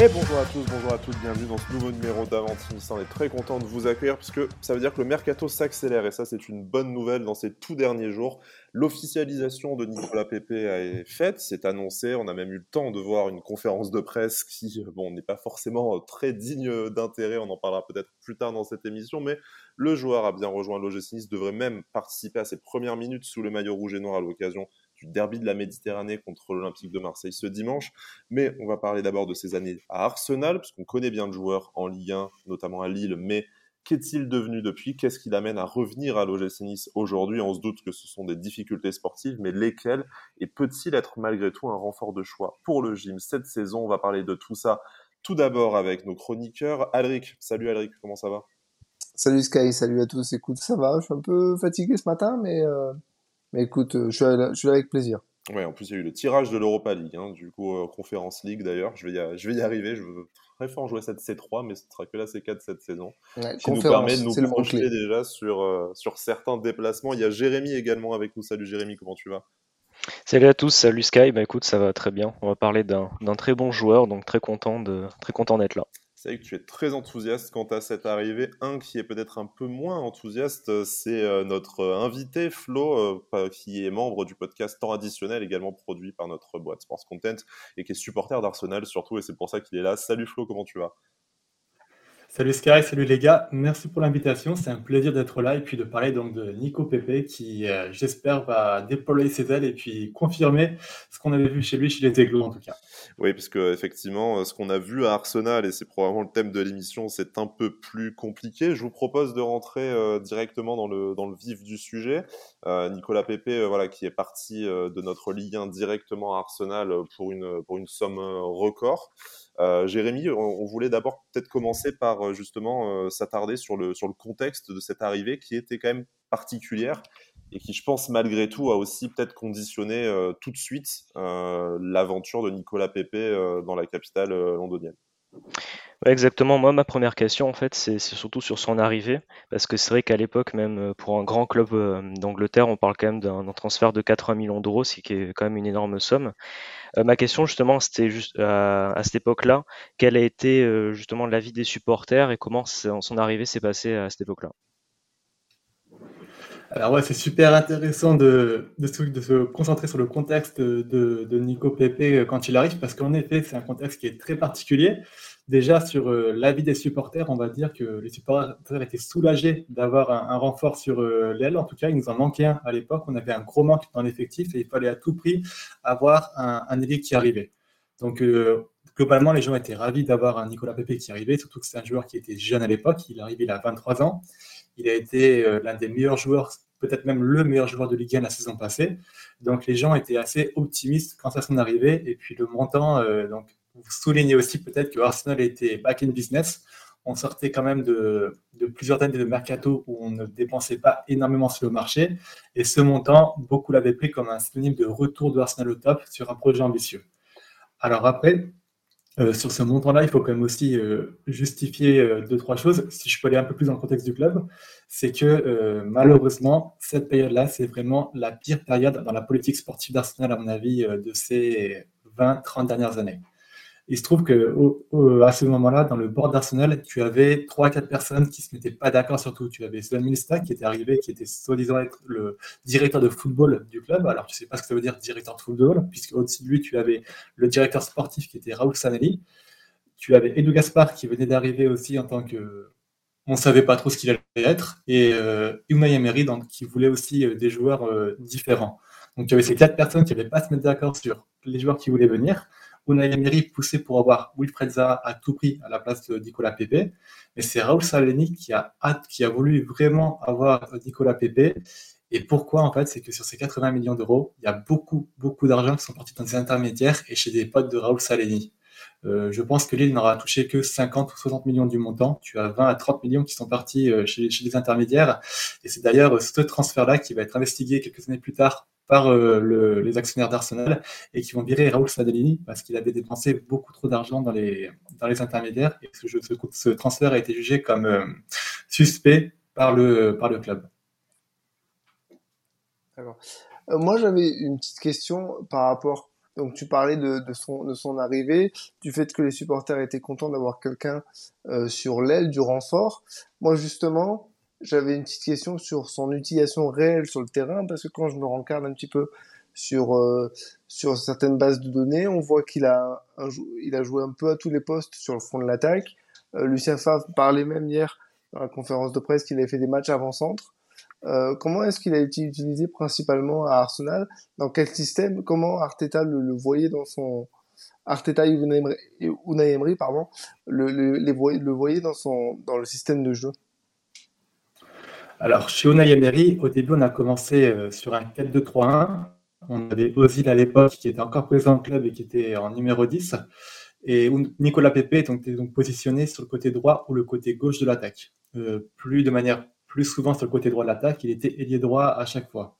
Et bonjour à tous, bonjour à toutes, bienvenue dans ce nouveau numéro d'Avantis. On est très content de vous accueillir puisque ça veut dire que le mercato s'accélère et ça c'est une bonne nouvelle dans ces tout derniers jours. L'officialisation de Nicolas Pepe est faite, c'est annoncé, on a même eu le temps de voir une conférence de presse qui, bon, n'est pas forcément très digne d'intérêt, on en parlera peut-être plus tard dans cette émission, mais le joueur a bien rejoint l'OGC Nice, devrait même participer à ses premières minutes sous le maillot rouge et noir à l'occasion du derby de la Méditerranée contre l'Olympique de Marseille ce dimanche. Mais on va parler d'abord de ses années à Arsenal, parce qu'on connaît bien le joueur en Ligue 1, notamment à Lille, mais Qu'est-il devenu depuis? Qu'est-ce qui l'amène à revenir à l'OGC Nice aujourd'hui? On se doute que ce sont des difficultés sportives, mais lesquelles? Et peut-il être malgré tout un renfort de choix pour le gym cette saison? On va parler de tout ça tout d'abord avec nos chroniqueurs. Alric, salut Alric, comment ça va? Salut Sky, salut à tous. Écoute, ça va, je suis un peu fatigué ce matin, mais euh, mais écoute, euh, je suis, là, je suis avec plaisir. Ouais, en plus, il y a eu le tirage de l'Europa League, hein, du coup, euh, Conférence League d'ailleurs. Je, vais y, je vais y arriver. Je veux très fort jouer cette C3, mais ce sera que la C4 cette saison. Ouais, qui nous permet de nous projeter déjà sur, euh, sur certains déplacements. Il y a Jérémy également avec nous. Salut Jérémy, comment tu vas? Salut à tous, salut Sky. Bah écoute, ça va très bien. On va parler d'un très bon joueur, donc très content de très content d'être là. C'est vrai que tu es très enthousiaste quant à cette arrivée. Un qui est peut-être un peu moins enthousiaste, c'est euh, notre invité Flo, euh, qui est membre du podcast Temps Additionnel, également produit par notre boîte Sports Content, et qui est supporter d'Arsenal surtout, et c'est pour ça qu'il est là. Salut Flo, comment tu vas? Salut Sky, salut les gars, merci pour l'invitation, c'est un plaisir d'être là et puis de parler donc de Nico Pepe qui euh, j'espère va déployer ses ailes et puis confirmer ce qu'on avait vu chez lui chez les Aigles en tout cas. Oui, parce que effectivement, ce qu'on a vu à Arsenal et c'est probablement le thème de l'émission, c'est un peu plus compliqué. Je vous propose de rentrer euh, directement dans le dans le vif du sujet. Euh, Nicolas Pepe, voilà, qui est parti de notre Ligue 1 directement à Arsenal pour une pour une somme record. Euh, Jérémy, on, voulait d'abord peut-être commencer par euh, justement euh, s'attarder sur le, sur le contexte de cette arrivée qui était quand même particulière et qui, je pense, malgré tout, a aussi peut-être conditionné tout de suite l'aventure de Nicolas Pepe dans la capitale londonienne. Exactement. Moi, ma première question, en fait, c'est surtout sur son arrivée, parce que c'est vrai qu'à l'époque, même pour un grand club d'Angleterre, on parle quand même d'un transfert de 80 millions d'euros, ce qui est quand même une énorme somme. Euh, ma question justement, c'était juste euh, à cette époque-là, quel a été euh, justement l'avis des supporters et comment son arrivée s'est passée à cette époque-là? Alors ouais, c'est super intéressant de, se concentrer sur le contexte de, Nico Pepe quand il arrive, parce qu'en effet, c'est un contexte qui est très particulier. Déjà, sur euh, l'avis des supporters, on va dire que les supporters étaient soulagés d'avoir un, renfort sur euh, l'aile. En tout cas, il nous en manquait un à l'époque. On avait un gros manque dans l'effectif et il fallait à tout prix avoir un, un qui arrivait. Donc, euh, globalement, les gens étaient ravis d'avoir un Nicolas Pepe qui arrivait, surtout que c'est un joueur qui était jeune à l'époque. Il arrivé il a 23 ans. Il a été l'un des meilleurs joueurs, peut-être même le meilleur joueur de Ligue 1 la saison passée. Donc, les gens étaient assez optimistes quant à son arrivée. Et puis, le montant, donc, vous soulignez aussi peut-être que Arsenal était back in business. On sortait quand même de, plusieurs années de mercato où on ne dépensait pas énormément sur le marché. Et ce montant, beaucoup l'avaient pris comme un synonyme de retour de Arsenal au top sur un projet ambitieux. Alors après, euh, sur ce montant-là, il faut quand même aussi euh, justifier euh, deux, trois choses. Si je peux aller un peu plus dans le contexte du club, c'est que malheureusement, cette période-là, c'est vraiment la pire période dans la politique sportive d'Arsenal, à mon avis, de ces 20-30 dernières années. Il se trouve que à ce moment-là, dans le board d'Arsenal, tu avais trois, quatre personnes qui se mettaient pas d'accord sur tout. Tu avais Sven Milsta qui était arrivé, qui était soi-disant le directeur de football du club. Alors, tu sais pas ce que ça veut dire directeur de football, puisque au-dessus de lui, tu avais le directeur sportif qui était Raoul Sanelli. Tu avais Edu Gaspar qui venait d'arriver aussi en tant que on savait pas trop ce qu'il allait être, et euh, Unai donc, qui voulait aussi euh, des joueurs euh, différents. Donc tu avais ces quatre personnes qui n'avaient pas se mettre d'accord sur les joueurs qui voulaient venir. Unai Emery poussé pour avoir Wilfred Zaha à tout prix à la place de Nicolas Pepe. Mais c'est Raoul Saleni qui a, qui a voulu vraiment avoir Nicolas Pepe. Et pourquoi en fait C'est que sur ces 80 millions d'euros, il y a beaucoup, beaucoup d'argent qui sont partis dans des intermédiaires et chez des potes de Raoul Saleni. Euh, je pense que Lille n'aura touché que 50 ou 60 millions du montant. Tu as 20 à 30 millions qui sont partis euh, chez, chez les intermédiaires. Et c'est d'ailleurs ce transfert-là qui va être investigué quelques années plus tard par euh, les actionnaires d'Arsenal et qui vont virer Raoul Sadalini parce qu'il avait dépensé beaucoup trop d'argent dans les, dans les intermédiaires et ce, ce, ce transfert a été jugé comme euh, suspect par le, par le club. D'accord. Euh, moi, j'avais une petite question par rapport Donc tu parlais de, son, de son arrivée, du fait que les supporters étaient contents d'avoir quelqu'un euh, sur l'aile du renfort. Moi justement, j'avais une petite question sur son utilisation réelle sur le terrain, parce que quand je me rencarde un petit peu sur, euh, sur certaines bases de données, on voit qu'il a, il a joué un peu à tous les postes sur le front de l'attaque. Euh, Lucien Favre parlait même hier dans la conférence de presse qu'il avait fait des matchs avant-centre. Euh, comment est-ce qu'il a été utilisé principalement à Arsenal? Dans quel système? Comment Arteta le, voyait dans son Arteta et Unai Emery, pardon, le, le, le voyait dans son dans le système de jeu? Alors chez Unai Emery, au début on a commencé euh, sur un 4-2-3-1. On avait Ozil à l'époque qui était encore présent au club et qui était en numéro 10. Et Nicolas Pepe était donc positionné sur le côté droit ou le côté gauche de l'attaque. Euh, plus de manière plus souvent sur le côté droit de l'attaque, il était ailier droit à chaque fois.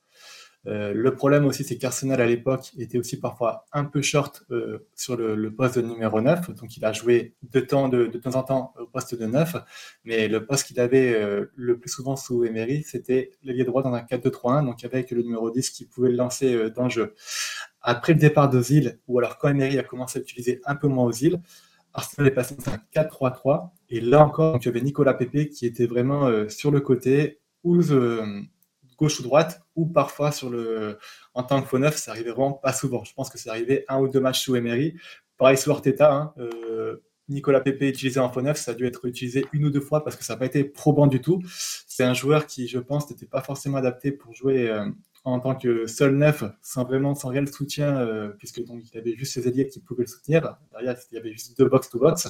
Euh, le problème aussi, c'est qu'Arsenal à l'époque était aussi parfois un peu short euh, sur le, poste de numéro 9. Donc il a joué de temps, en temps au poste de 9. Mais le poste qu'il avait euh, le plus souvent sous Emery, c'était l'ailier droit dans un 4-2-3-1. Donc avec le numéro 10 qui pouvait le lancer dans le jeu. Après le départ d'Ozil, ou alors quand Emery a commencé à utiliser un peu moins Ozil, Arsenal est passé dans un 4-3-3. Et là encore, donc, il y avait Nicolas Pepe qui était vraiment sur le côté, ou euh, gauche ou droite, ou parfois sur le, en tant que faux neuf, ça arrivait vraiment pas souvent. Je pense que c'est arrivé un ou deux matchs sous Emery. Pareil sous Arteta, hein, euh, Nicolas Pepe utilisé en faux neuf, ça a dû être utilisé une ou deux fois parce que ça n'a pas été probant du tout. C'est un joueur qui, je pense, n'était pas forcément adapté pour jouer en tant que seul neuf, sans vraiment sans réel soutien, euh, puisque donc il avait juste ses alliés qui pouvaient le soutenir. Derrière, il y avait juste deux box to box.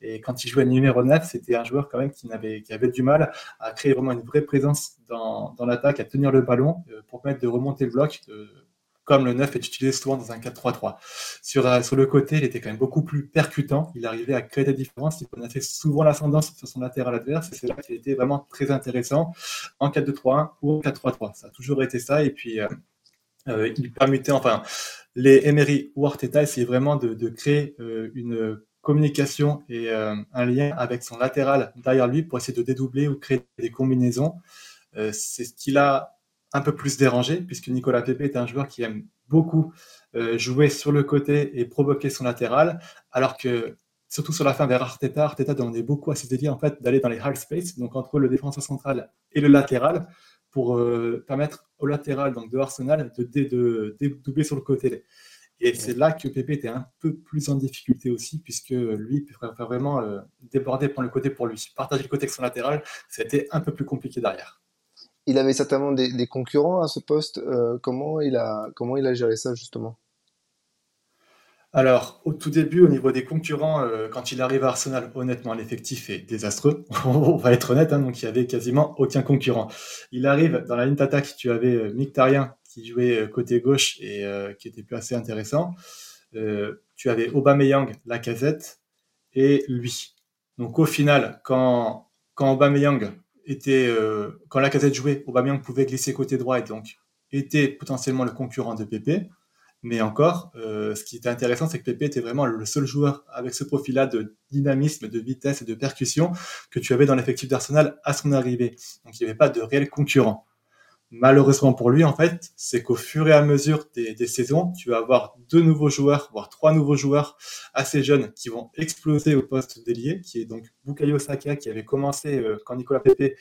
Et quand il jouait numéro 9, c'était un joueur quand même qui avait, qui avait du mal à créer vraiment une vraie présence dans, dans l'attaque, à tenir le ballon euh, pour permettre de remonter le bloc. Comme le 9 est utilisé souvent dans un 4-3-3. Sur, euh, sur le côté, il était quand même beaucoup plus percutant. Il arrivait à créer des différences. Il prenait souvent l'ascendance sur son latéral adverse. Et c'est là qu'il était vraiment très intéressant en 4-2-3-1 ou en 4-3-3. Ça a toujours été ça. Et puis, euh, euh, il permettait, enfin, les Emery ou Arteta essayaient vraiment de, de créer une communication et un lien avec son latéral derrière lui pour essayer de dédoubler ou créer des combinaisons. c'est ce qu'il a un peu plus dérangé, puisque Nicolas Pepe est un joueur qui aime beaucoup euh, jouer sur le côté et provoquer son latéral, alors que surtout sur la fin vers Arteta, Arteta demandait beaucoup à ses dédiés en fait d'aller dans les hard space, donc entre le défenseur central et le latéral, pour euh, permettre au latéral donc de Arsenal de, de, de doubler sur le côté. Et c'est là que Pepe était un peu plus en difficulté aussi, puisque lui, il préfère vraiment euh, déborder, prendre le côté pour lui. Partager le côté avec son latéral, c'était un peu plus compliqué derrière il avait certainement des, concurrents à ce poste. Euh, comment, il a, comment il a géré ça justement? Alors, au tout début, au niveau des concurrents, euh, quand il arrive à Arsenal, honnêtement, l'effectif est désastreux. On va être honnête, hein, donc il y avait quasiment aucun concurrent. Il arrive dans la ligne d'attaque, tu avais euh, Mkhitaryan qui jouait côté gauche et qui était plus assez intéressant. tu avais Aubameyang, Lacazette et lui. Donc au final, quand, quand Aubameyang était, euh, quand la casette jouait, Aubameyang pouvait glisser côté droit et donc était potentiellement le concurrent de Pépé. Mais encore, euh, ce qui était intéressant, c'est que Pépé était vraiment le seul joueur avec ce profil-là de dynamisme, de vitesse et de percussion que tu avais dans l'effectif d'Arsenal à son arrivée. Donc il n'y avait pas de réel concurrent malheureusement pour lui, en fait, c'est qu'au fur et à mesure des, saisons, tu vas avoir deux nouveaux joueurs, voire trois nouveaux joueurs assez jeunes qui vont exploser au poste d'ailier, qui est donc Bukayo Saka, qui avait commencé euh, quand Nicolas Pepe,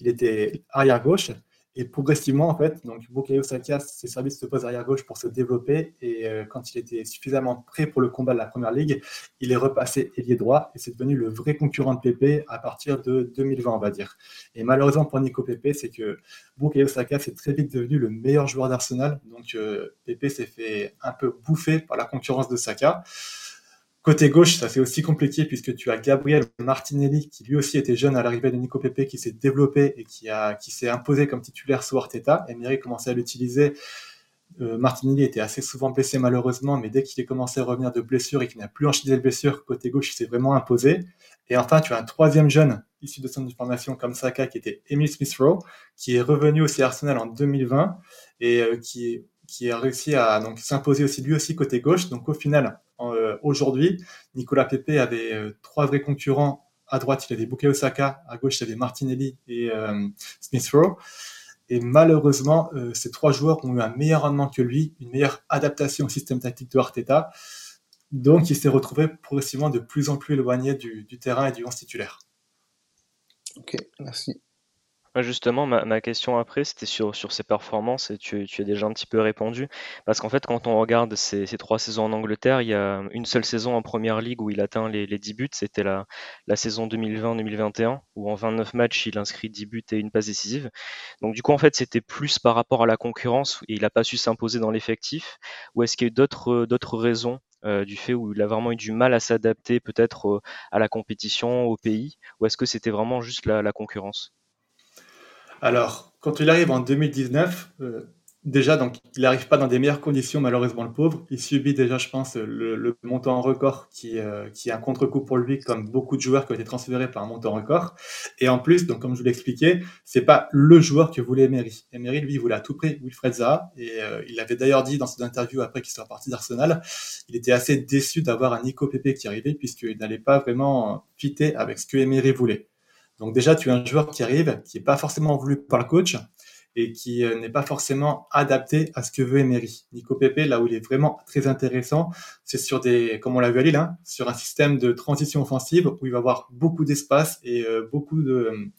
il était arrière gauche, et progressivement, en fait, donc Bukayo Saka s'est servi de ce poste arrière gauche pour se développer. Et euh, quand il était suffisamment prêt pour le combat de la première ligue, il est repassé ailier droit et c'est devenu le vrai concurrent de Pepe à partir de 2020, on va dire. Et malheureusement pour Nico Pepe, c'est que Bukayo Saka c'est très vite devenu le meilleur joueur d'Arsenal. Donc euh, Pepe s'est fait un peu bouffer par la concurrence de Saka. Côté gauche, ça fait aussi compliqué puisque tu as Gabriel Martinelli qui lui aussi était jeune à l'arrivée de Nico Pepe qui s'est développé et qui a qui s'est imposé comme titulaire sous Arteta. Emery commençait à l'utiliser. Euh, Martinelli était assez souvent blessé malheureusement, mais dès qu'il est commencé à revenir de blessure et qu'il n'a plus enchaîné de blessure, côté gauche, il s'est vraiment imposé. Et enfin, tu as un troisième jeune issu de son formation comme Saka qui était Emile Smith-Rowe, qui est revenu aussi à Arsenal en 2020 et euh, qui, qui a réussi à donc s'imposer aussi lui aussi côté gauche. Donc au final, euh, aujourd'hui. Nicolas Pepe avait euh, trois vrais concurrents. À droite, il avait Bukayo Osaka. À gauche, il avait Martinelli et euh, Smith Rowe. Et malheureusement, ces trois joueurs ont eu un meilleur rendement que lui, une meilleure adaptation au système tactique de Arteta. Donc, il s'est retrouvé progressivement de plus en plus éloigné du, terrain et du 11 titulaire. Ok, merci. Justement, ma, question après, c'était sur, ses performances et tu, tu as déjà un petit peu répondu. Parce qu'en fait, quand on regarde ces, trois saisons en Angleterre, il y a une seule saison en première ligue où il atteint les, les 10 buts. C'était la, la saison 2020-2021 où en 29 matchs, il inscrit 10 buts et une passe décisive. Donc, du coup, en fait, c'était plus par rapport à la concurrence et il n'a pas su s'imposer dans l'effectif. Ou est-ce qu'il y a eu d'autres, d'autres raisons euh, du fait où il a vraiment eu du mal à s'adapter peut-être euh, à la compétition, au pays? Ou est-ce que c'était vraiment juste la concurrence? Alors, quand il arrive en 2019, euh, déjà, donc, il n'arrive pas dans des meilleures conditions, malheureusement, le pauvre. Il subit déjà, je pense, le, montant record qui, euh, qui est un contre-coup pour lui, comme beaucoup de joueurs qui ont été transférés par un montant record. Et en plus, donc, comme je vous l'ai expliqué, c'est pas le joueur que voulait Emery. Emery, lui, voulait à tout prix Wilfred Zaha. Et euh, il avait d'ailleurs dit dans son interview après qu'il soit parti d'Arsenal, il était assez déçu d'avoir un Nico Pepe qui arrivait, puisqu'il n'allait pas vraiment fitter avec ce que Emery voulait. Donc déjà, tu as un joueur qui arrive, qui n'est pas forcément voulu par le coach et qui euh, n'est pas forcément adapté à ce que veut Emery. Nico Pepe, là où il est vraiment très intéressant, c'est sur des, comme on l'a vu à Lille, hein, sur un système de transition offensive où il va avoir beaucoup d'espace et euh, beaucoup de,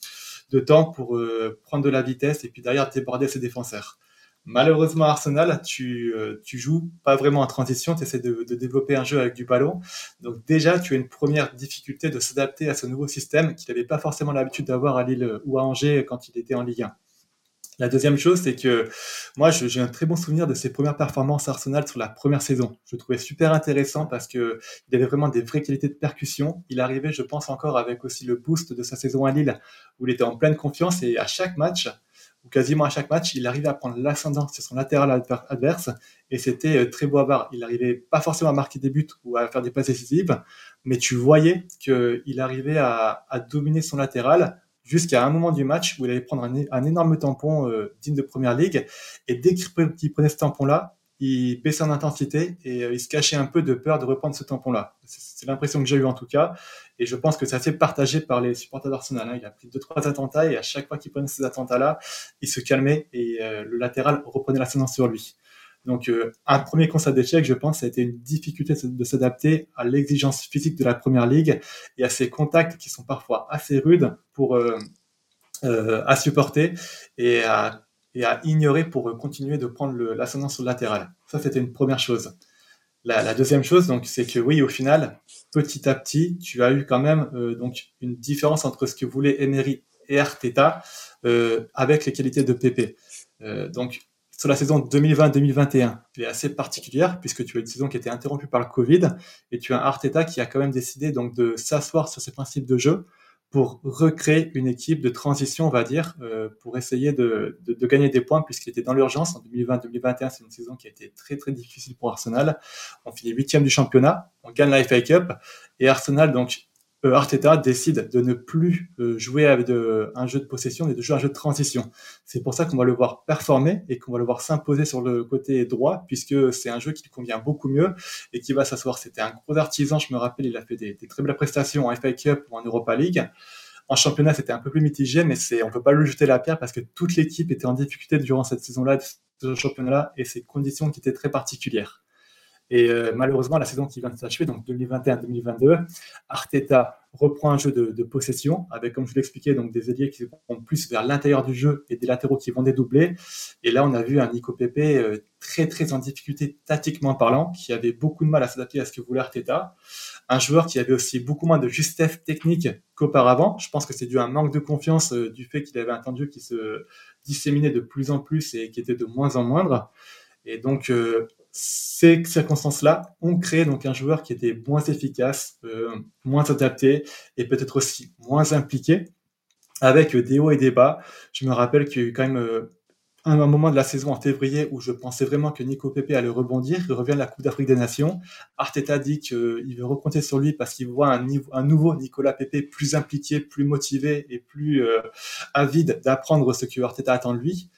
temps pour euh, prendre de la vitesse et puis derrière déborder ses défenseurs. Malheureusement, Arsenal, tu, euh, tu joues pas vraiment en transition, tu essaies de, de, développer un jeu avec du ballon. Donc déjà, tu as une première difficulté de s'adapter à ce nouveau système qu'il n'avait pas forcément l'habitude d'avoir à Lille ou à Angers quand il était en Ligue 1. La deuxième chose, c'est que moi, j'ai un très bon souvenir de ses premières performances Arsenal sur la première saison. Je le trouvais super intéressant parce que il avait vraiment des vraies qualités de percussion. Il arrivait, je pense encore, avec aussi le boost de sa saison à Lille, où il était en pleine confiance et à chaque match, ou quasiment à chaque match, il arrivait à prendre l'ascendant sur son latéral adverse et c'était euh, très beau à voir. Il n'arrivait pas forcément à marquer des buts ou à faire des passes décisives, mais tu voyais qu'il arrivait à, dominer son latéral jusqu'à un moment du match où il allait prendre un, énorme tampon euh, digne de première ligue et dès qu'il prenait ce tampon-là, il baissait en intensité et euh, il se cachait un peu de peur de reprendre ce tampon-là. C'est l'impression que j'ai eu en tout cas. Et je pense que c'est assez partagé par les supporters d'Arsenal. Hein. Il a pris deux, trois attentats et à chaque fois qu'il prenait ces attentats-là, il se calmait et euh, le latéral reprenait l'ascendance sur lui. Donc, euh, un premier constat d'échec, je pense, ça a été une difficulté de s'adapter à l'exigence physique de la première ligue et à ces contacts qui sont parfois assez rudes pour à supporter et à et à ignorer pour continuer de prendre l'ascendance sur le latéral. Ça, c'était une première chose. La, deuxième chose, donc, c'est que oui, au final, petit à petit, tu as eu quand même euh, donc une différence entre ce que voulait Emery et Arteta euh, avec les qualités de PP. Euh, donc, sur la saison 2020-2021, elle est assez particulière puisque tu as une saison qui a été interrompue par le Covid et tu as un Arteta qui a quand même décidé donc de s'asseoir sur ses principes de jeu pour recréer une équipe de transition, on va dire, euh, pour essayer de, de, de, gagner des points, puisqu'il était dans l'urgence. En 2020-2021, c'est une saison qui a été très très difficile pour Arsenal. On finit huitième du championnat, on gagne la FA Cup, et Arsenal, donc Arteta décide de ne plus euh, jouer avec de, un jeu de possession, mais de jouer un jeu de transition. C'est pour ça qu'on va le voir performer et qu'on va le voir s'imposer sur le côté droit, puisque c'est un jeu qui lui convient beaucoup mieux et qui va s'asseoir. C'était un gros artisan, je me rappelle, il a fait des, très belles prestations en FA Cup ou en Europa League. En championnat, c'était un peu plus mitigé, mais c'est, on peut pas lui jeter la pierre parce que toute l'équipe était en difficulté durant cette saison-là, ce championnat-là, et ces conditions qui étaient très particulières. Et euh, malheureusement, la saison qui vient de s'achever, donc 2021-2022, Arteta reprend un jeu de, possession avec, comme je vous l'expliquais, donc des ailiers qui vont plus vers l'intérieur du jeu et des latéraux qui vont dédoubler. Et là, on a vu un Nico Pepe euh, très très en difficulté tactiquement parlant, qui avait beaucoup de mal à s'adapter à ce que voulait Arteta. Un joueur qui avait aussi beaucoup moins de justesse technique qu'auparavant. Je pense que c'est dû à un manque de confiance euh, du fait qu'il avait un jeu qui se disséminait de plus en plus et qui était de moins en moindre. Et donc, ces circonstances-là ont créé donc un joueur qui était moins efficace, euh, moins adapté et peut-être aussi moins impliqué, avec des hauts et des bas. Je me rappelle qu'il y a eu quand même euh, un, moment de la saison en février où je pensais vraiment que Nico Pepe allait rebondir. Il revient de la Coupe d'Afrique des Nations. Arteta dit qu'il veut recompter sur lui parce qu'il voit un, nouveau Nicolas Pepe plus impliqué, plus motivé et plus euh, avide d'apprendre ce que Arteta attend de lui.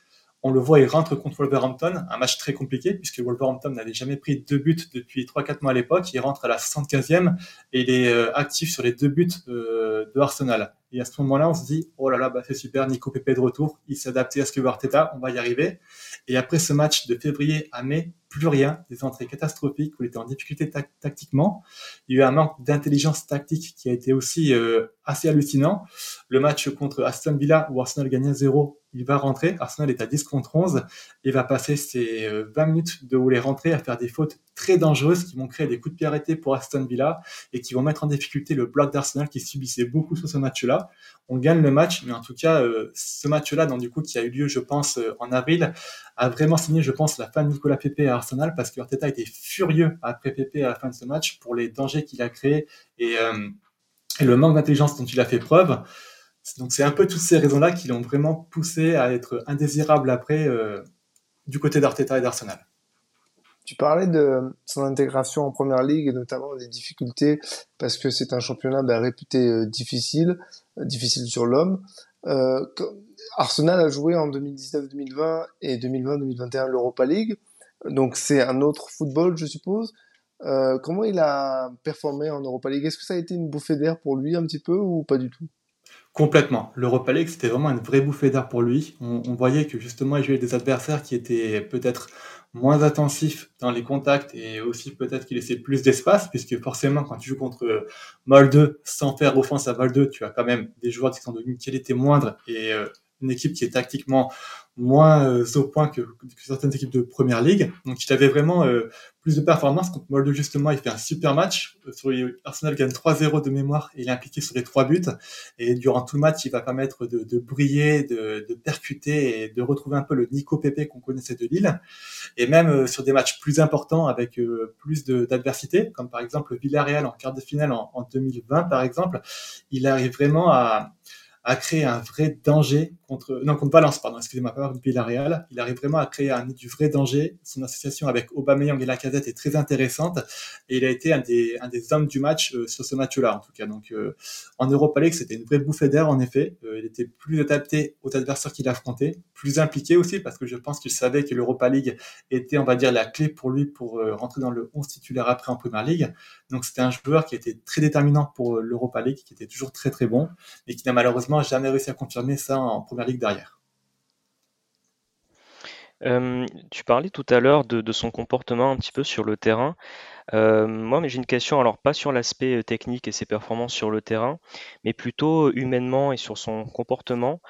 On le voit, il rentre contre Wolverhampton, un match très compliqué puisque Wolverhampton n'avait jamais pris deux buts depuis 3-4 mois à l'époque. Il rentre à la 75e et il est euh, actif sur les deux buts euh, de Arsenal. Et à ce moment-là, on se dit, oh là là, bah, c'est super, Nico Pepe de retour, il s'est adapté à ce que Arteta, on va y arriver. Et après ce match de février à mai, plus rien, des entrées catastrophiques où il était en difficulté tactiquement. Il y a eu un manque d'intelligence tactique qui a été aussi euh, assez hallucinant. Le match contre Aston Villa où Arsenal gagnait 0, il va rentrer. Arsenal est à 10 contre 11. Il va passer ses 20 euh, minutes de où rentré à faire des fautes très dangereuses qui vont créer des coups de pied arrêtés pour Aston Villa et qui vont mettre en difficulté le bloc d'Arsenal qui subissait beaucoup sur ce match-là. On gagne le match, mais en tout cas, euh, ce match-là, donc du coup, qui a eu lieu, je pense, en avril, a vraiment signé, je pense, la fin de Nicolas Pepe à Arsenal parce que Arteta était furieux après Pepe à la fin de ce match pour les dangers qu'il a créés et, euh, et le manque d'intelligence dont il a fait preuve. Donc c'est un peu toutes ces raisons-là qui l'ont vraiment poussé à être indésirable après euh, du côté d'Arteta et d'Arsenal. Tu parlais de son intégration en première ligue et notamment des difficultés parce que c'est un championnat ben, réputé euh, difficile, difficile sur l'homme. Euh, Arsenal a joué en 2019-2020 et 2020-2021 l'Europa League, donc c'est un autre football, je suppose. Euh, comment il a performé en Europa League? Est-ce que ça a été une bouffée d'air pour lui un petit peu ou pas du tout? Complètement. L'Europa League, c'était vraiment une vraie bouffée d'air pour lui. On, voyait que justement, il jouait des adversaires qui étaient peut-être moins attentifs dans les contacts et aussi peut-être qu'il laissait plus d'espace, puisque forcément, quand tu joues contre Molde, sans faire offense à Molde, tu as quand même des joueurs qui sont d'une qualité moindre et euh, une équipe qui est tactiquement moins euh, au point que, certaines équipes de première ligue. Donc il avait vraiment euh, plus de performance contre Molde justement. Il fait un super match. Euh, sur Arsenal gagne 3-0 de mémoire et il est impliqué sur les trois buts. Et durant tout le match, il va permettre de, briller, de, percuter et de retrouver un peu le Nico Pepe qu'on connaissait de Lille. Et même sur des matchs plus importants avec plus d'adversité, comme par exemple Villarreal en quart de finale en, en 2020 par exemple, il arrive vraiment à créé un vrai danger contre, non, contre Valence, pardon, excusez-moi, pas Villarreal. Il arrive vraiment à créer un, du vrai danger. Son association avec Aubameyang et Lacazette est très intéressante et il a été un des, hommes du match euh, sur ce match-là, en tout cas. Donc, euh, en Europa League, c'était une vraie bouffée d'air, en effet. Euh, il était plus adapté aux adversaires qu'il affrontait, plus impliqué aussi parce que je pense qu'il savait que l'Europa League était, on va dire, la clé pour lui pour rentrer dans le 11 titulaire après en Première League. Donc, c'était un joueur qui était très déterminant pour l'Europa League, qui était toujours très très bon, mais qui n'a malheureusement jamais réussi à confirmer ça en Euh, tu parlais tout à l'heure de, son comportement un petit peu sur le terrain. Euh, moi, j'ai une question, alors pas sur l'aspect euh, technique et ses performances sur le terrain, mais plutôt humainement et sur son comportement.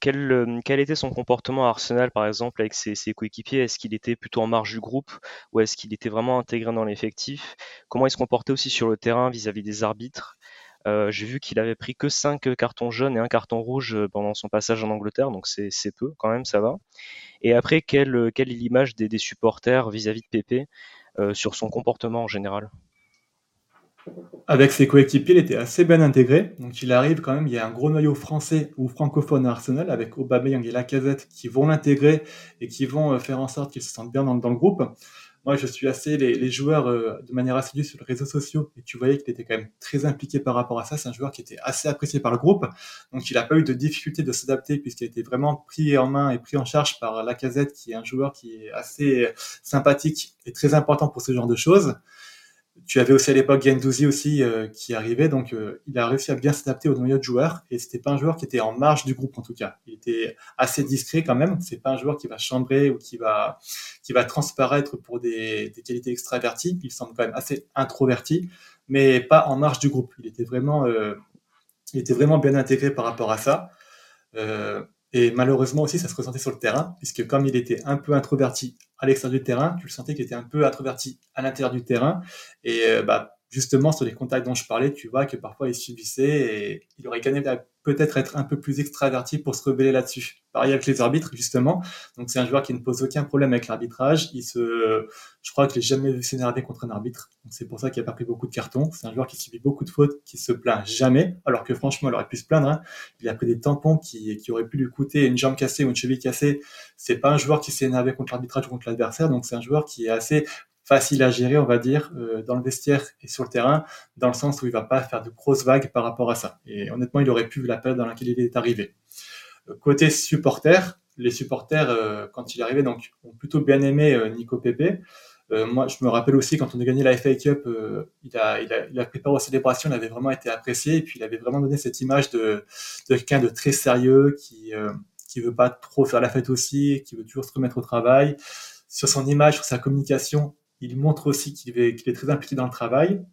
quel, était son comportement à Arsenal, par exemple, avec ses coéquipiers? Est-ce qu'il était plutôt en marge du groupe ou est-ce qu'il était vraiment intégré dans l'effectif? Comment il se comportait aussi sur le terrain vis-à-vis des arbitres? Euh, j'ai vu qu'il avait pris que 5 cartons jaunes et un carton rouge euh, pendant son passage en Angleterre, donc c'est peu quand même, ça va. Et après, quelle, quelle est l'image des, supporters vis-à-vis de Pépé euh, sur son comportement en général? Avec ses coéquipiers, il était assez bien intégré. Donc il arrive quand même, il y a un gros noyau français ou francophone à Arsenal avec Aubameyang et Lacazette qui vont l'intégrer et qui vont faire en sorte qu'il se sente bien dans le groupe moi, je suis assez les, joueurs euh, de manière assidue sur les réseaux sociaux et tu voyais qu'il était quand même très impliqué par rapport à ça. C'est un joueur qui était assez apprécié par le groupe. Donc, il n'a pas eu de difficulté de s'adapter puisqu'il a été vraiment pris en main et pris en charge par Lacazette qui est un joueur qui est assez sympathique et très important pour ce genre de choses. Tu avais aussi à l'époque Gendouzi aussi euh, qui arrivait, donc euh, il a réussi à bien s'adapter au noyau de joueurs et c'était pas un joueur qui était en marge du groupe en tout cas. Il était assez discret quand même. C'est pas un joueur qui va chambrer ou qui va qui va transparaître pour des, des qualités extraverties. Il semble quand même assez introverti, mais pas en marge du groupe. Il était vraiment euh, il était vraiment bien intégré par rapport à ça. Euh, et malheureusement aussi, ça se ressentait sur le terrain, puisque comme il était un peu introverti à l'extérieur du terrain, tu le sentais qu'il était un peu introverti à l'intérieur du terrain. Et euh, bah, justement, sur les contacts dont je parlais, tu vois que parfois il subissait et il aurait gagné peut-être être un peu plus extraverti pour se rebeller là-dessus. Pareil avec les arbitres, justement. Donc c'est un joueur qui ne pose aucun problème avec l'arbitrage. Il se, je crois que je jamais vu s'énerver contre un arbitre. Donc c'est pour ça qu'il a pas pris beaucoup de cartons. C'est un joueur qui subit beaucoup de fautes, qui se plaint jamais. Alors que franchement, il aurait pu se plaindre. Hein. Il a pris des tampons qui, qui auraient pu lui coûter une jambe cassée ou une cheville cassée. C'est pas un joueur qui s'est énervé contre l'arbitrage ou contre l'adversaire. Donc c'est un joueur qui est assez facile à gérer, on va dire, euh, dans le vestiaire et sur le terrain, dans le sens où il va pas faire de grosses vagues par rapport à ça. Et honnêtement, il aurait pu la période dans laquelle il est arrivé. Euh, côté supporters, les supporters, euh, quand il est arrivé, donc, ont plutôt bien aimé Nico Pepe. moi, je me rappelle aussi quand on a gagné la FA Cup, il, a, il, a, il a pris aux célébrations, il avait vraiment été apprécié et puis il avait vraiment donné cette image de, de quelqu'un de très sérieux qui qui veut pas trop faire la fête aussi, qui veut toujours se remettre au travail. Sur son image, sur sa communication, il montre aussi qu'il est, très impliqué dans le travail.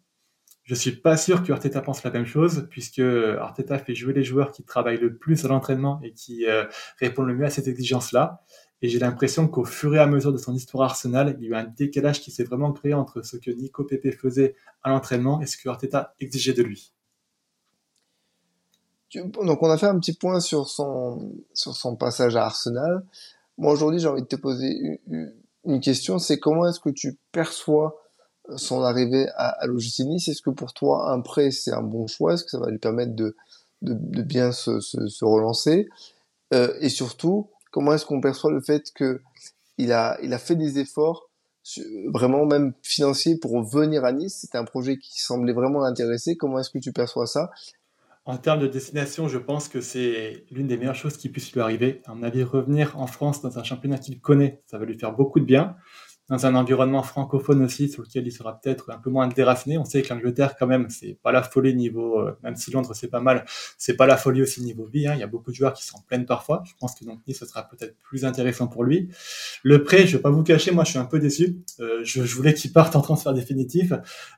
Je suis pas sûr que Arteta pense la même chose, puisque Arteta fait jouer les joueurs qui travaillent le plus à l'entraînement et qui euh, répondent le mieux à cette exigence-là. Et j'ai l'impression qu'au fur et à mesure de son histoire Arsenal, il y a eu un décalage qui s'est vraiment créé entre ce que Nico Pepe faisait à l'entraînement et ce que Arteta exigeait de lui. Donc on a fait un petit point sur son, sur son passage à Arsenal. Moi aujourd'hui j'ai envie de te poser une, question, c'est comment est-ce que tu perçois son arrivée à, à Nice Est-ce que pour toi un prêt c'est un bon choix? Est-ce que ça va lui permettre de, bien se, relancer? Euh, Et surtout, comment est-ce qu'on perçoit le fait que il a, il a fait des efforts vraiment même financiers pour venir à Nice? C'était un projet qui semblait vraiment l'intéresser. Comment est-ce que tu perçois ça? En termes de destination, je pense que c'est l'une des meilleures choses qui puisse lui arriver. À mon avis, revenir en France dans un championnat qu'il connaît, ça va lui faire beaucoup de bien dans un environnement francophone aussi, sur lequel il sera peut-être un peu moins déraciné. On sait que l'Angleterre, quand même, c'est pas la folie niveau, euh, même si Londres c'est pas mal, c'est pas la folie aussi niveau vie. Hein. Il y a beaucoup de joueurs qui s'en plaignent parfois. Je pense que donc Nice, ce sera peut-être plus intéressant pour lui. Le prêt, je vais pas vous cacher, moi je suis un peu déçu. Euh, je, je, voulais qu'il parte en transfert définitif,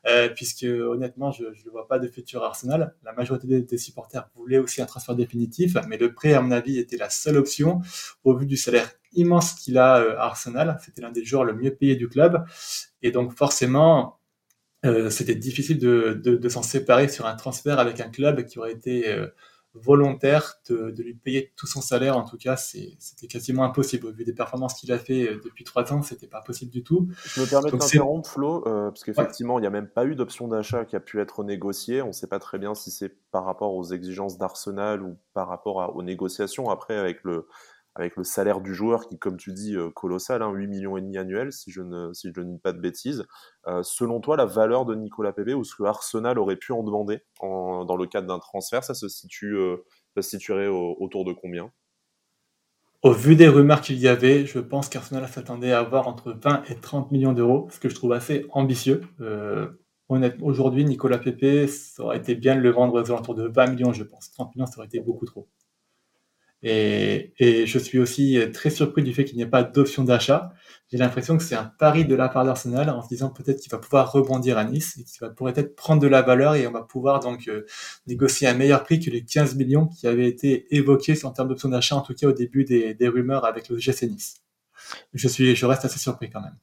euh, puisque honnêtement, je ne vois pas de futur Arsenal. La majorité des, des, supporters voulaient aussi un transfert définitif, mais le prêt, à mon avis, était la seule option au vu du salaire immense qu'il a euh, à Arsenal. C'était l'un des joueurs le mieux payé du club. Et donc forcément, euh, c'était difficile de, de, de s'en séparer sur un transfert avec un club qui aurait été euh, volontaire de, de, lui payer tout son salaire. En tout cas, c'était quasiment impossible. Au vu des performances qu'il a fait depuis trois ans, c'était pas possible du tout. Je me permets de t'interrompre, Flo, euh, parce qu'effectivement, ouais. il n'y a même pas eu d'option d'achat qui a pu être négociée. On ne sait pas très bien si c'est par rapport aux exigences d'Arsenal ou par rapport à, aux négociations. Après, avec le, avec le salaire du joueur qui, comme tu dis, euh, colossal, hein, 8 millions et demi annuels, si je ne, si dis pas de bêtises. Euh, selon toi, la valeur de Nicolas Pepe ou ce que Arsenal aurait pu en demander dans le cadre d'un transfert, ça se situe, euh, ça se situerait au, autour de combien? Au vu des rumeurs qu'il y avait, je pense qu'Arsenal s'attendait à avoir entre 20 et 30 millions d'euros, ce que je trouve assez ambitieux. Aujourd'hui, Nicolas Pepe, ça aurait été bien de le vendre aux alentours de 20 millions, je pense. 30 millions, ça aurait été beaucoup trop. Et, et, je suis aussi très surpris du fait qu'il n'y ait pas d'option d'achat. J'ai l'impression que c'est un pari de la part d'Arsenal en se disant peut-être qu'il va pouvoir rebondir à Nice et qu'il va peut-être prendre de la valeur et on va pouvoir donc euh, négocier un meilleur prix que les 15 millions qui avaient été évoqués en termes d'option d'achat, en tout cas au début des, des rumeurs avec le GC Nice. Je, suis, je reste assez surpris quand même.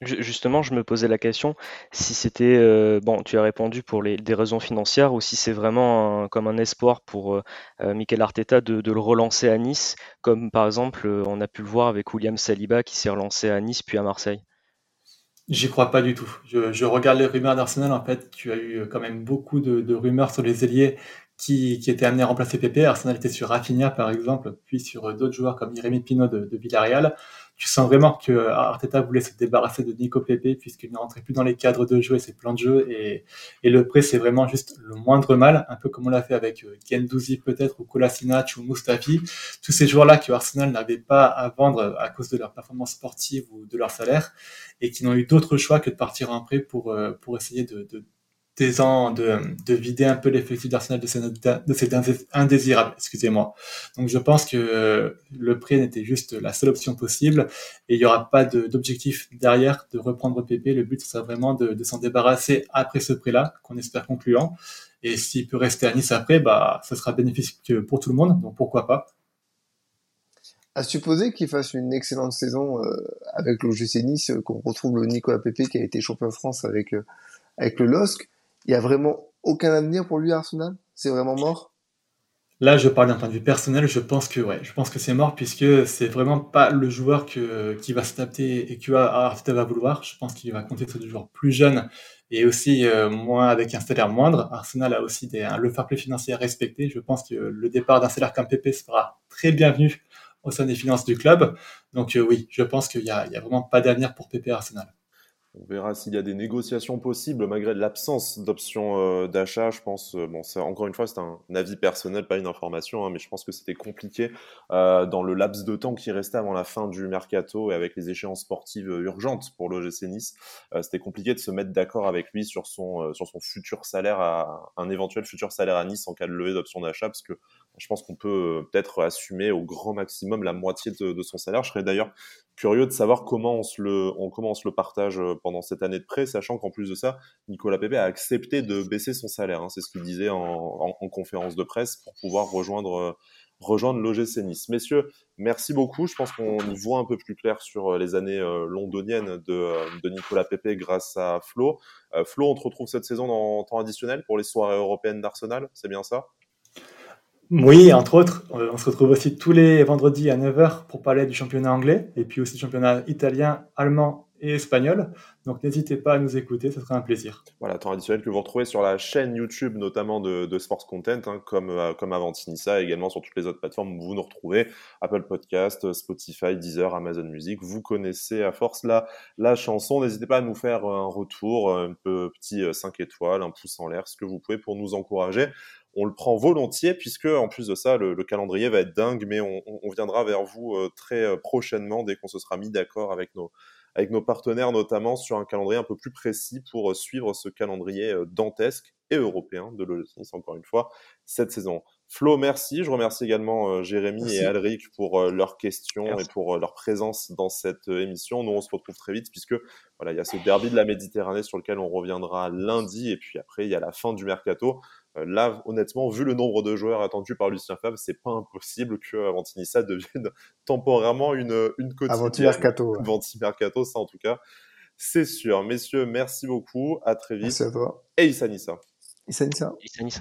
Justement, je me posais la question si c'était euh, bon, tu as répondu pour des raisons financières ou si c'est vraiment comme un espoir pour euh, Mikel Arteta de, le relancer à Nice, comme par exemple euh, on a pu le voir avec William Saliba qui s'est relancé à Nice puis à Marseille. J'y crois pas du tout. Je, regarde les rumeurs d'Arsenal. En fait, tu as eu quand même beaucoup de, rumeurs sur les ailiers qui, étaient amenés à remplacer Pepe. Arsenal était sur Rafinha, par exemple, puis sur d'autres joueurs comme Jérémy Pino de, de Villarreal tu sens vraiment que euh, Arteta voulait se débarrasser de Nico Pepe puisqu'il ne rentrait plus dans les cadres de jeu et ses plans de jeu et, et le prêt c'est vraiment juste le moindre mal, un peu comme on l'a fait avec euh, Gendouzi peut-être ou Kolasinac ou Mustafi, tous ces joueurs-là que Arsenal n'avait pas à vendre à cause de leur performance sportive ou de leur salaire et qui n'ont eu d'autre choix que de partir en prêt pour euh, pour essayer de, de de, de vider un peu l'effectif d'Arsenal de ces, de indésirables, excusez-moi. Donc je pense que le prêt n'était juste la seule option possible et il n'y aura pas d'objectif derrière de reprendre PP. Le but sera vraiment de, s'en débarrasser après ce prêt-là, qu'on espère concluant. Et s'il peut rester à Nice après, bah, ça sera bénéfique pour tout le monde, donc pourquoi pas. À supposer qu'il fasse une excellente saison euh, avec l'OGC Nice, euh, qu'on retrouve le Nicolas Pepe qui a été champion de France avec, euh, avec le LOSC, il y a vraiment aucun avenir pour lui à Arsenal? C'est vraiment mort? Là, je parle d'un point de vue personnel, je pense que je pense que c'est mort puisque c'est vraiment pas le joueur qui va s'adapter et que va vouloir. Je pense qu'il va compter sur des joueurs plus jeunes et aussi euh, moins avec un salaire moindre. Arsenal a aussi un, le fair play financier respecté. Je pense que le départ d'un salaire comme Pepe sera très bienvenu au sein des finances du club. Donc euh, oui, je pense qu'il y a, y a vraiment pas d'avenir pour Pepe Arsenal On verra s'il y a des négociations possibles malgré l'absence d'options euh, d'achat. Je pense, euh, bon, c'est encore une fois, c'est un avis personnel, pas une information, hein, mais je pense que c'était compliqué euh, dans le laps de temps qui restait avant la fin du mercato et avec les échéances sportives urgentes pour l'OGC Nice. c'était compliqué de se mettre d'accord avec lui sur son sur son futur salaire, à un éventuel futur salaire à Nice en cas de levée d'option d'achat, parce que je pense qu'on peut peut-être assumer au grand maximum la moitié de, son salaire. Je serais d'ailleurs curieux de savoir comment on se le, partage euh, pendant cette année de prêt, sachant qu'en plus de ça, Nicolas Pepe a accepté de baisser son salaire. Hein, c'est ce qu'il disait en, en, conférence de presse pour pouvoir rejoindre, euh, rejoindre l'OGC Nice. Messieurs, merci beaucoup. Je pense qu'on y voit un peu plus clair sur euh, les années londoniennes de, Nicolas Pepe grâce à Flo. Flo, on te retrouve cette saison dans temps additionnel pour les soirées européennes d'Arsenal, c'est bien ça? Oui, entre autres, on se retrouve aussi tous les vendredis à 9h pour parler du championnat anglais et puis aussi du championnat italien, allemand et espagnol. Donc n'hésitez pas à nous écouter, ce sera un plaisir. Voilà, temps additionnel que vous retrouvez sur la chaîne YouTube notamment de, Sports Content, hein, comme, euh, comme avant Tinissa, et également sur toutes les autres plateformes où vous nous retrouvez, Apple Podcast, Spotify, Deezer, Amazon Music. Vous connaissez à force la, la chanson. N'hésitez pas à nous faire un retour, un peu petit 5 étoiles, un pouce en l'air, ce que vous pouvez pour nous encourager on le prend volontiers puisque en plus de ça, le, calendrier va être dingue, mais on, viendra vers vous euh, très euh, prochainement dès qu'on se sera mis d'accord avec nos, avec nos partenaires, notamment sur un calendrier un peu plus précis pour euh, suivre ce calendrier dantesque et européen de l'OGC, encore une fois, cette saison. Flo, merci. Je remercie également Jérémy et Alric pour leurs questions et pour leur présence dans cette émission. Nous, on se retrouve très vite puisque voilà, il y a ce derby de la Méditerranée sur lequel on reviendra lundi et puis après, il y a la fin du mercato. Euh, là, honnêtement, vu le nombre de joueurs attendus par Lucien Favre, c'est pas impossible que Avantinissa devienne temporairement une, une quotidienne. Avanti-Mercato. Avanti-Mercato, ça en tout cas, c'est sûr. Messieurs, merci beaucoup. À très vite. Merci à toi. Et Issa Nissa. Issa Nissa. Issa Nissa.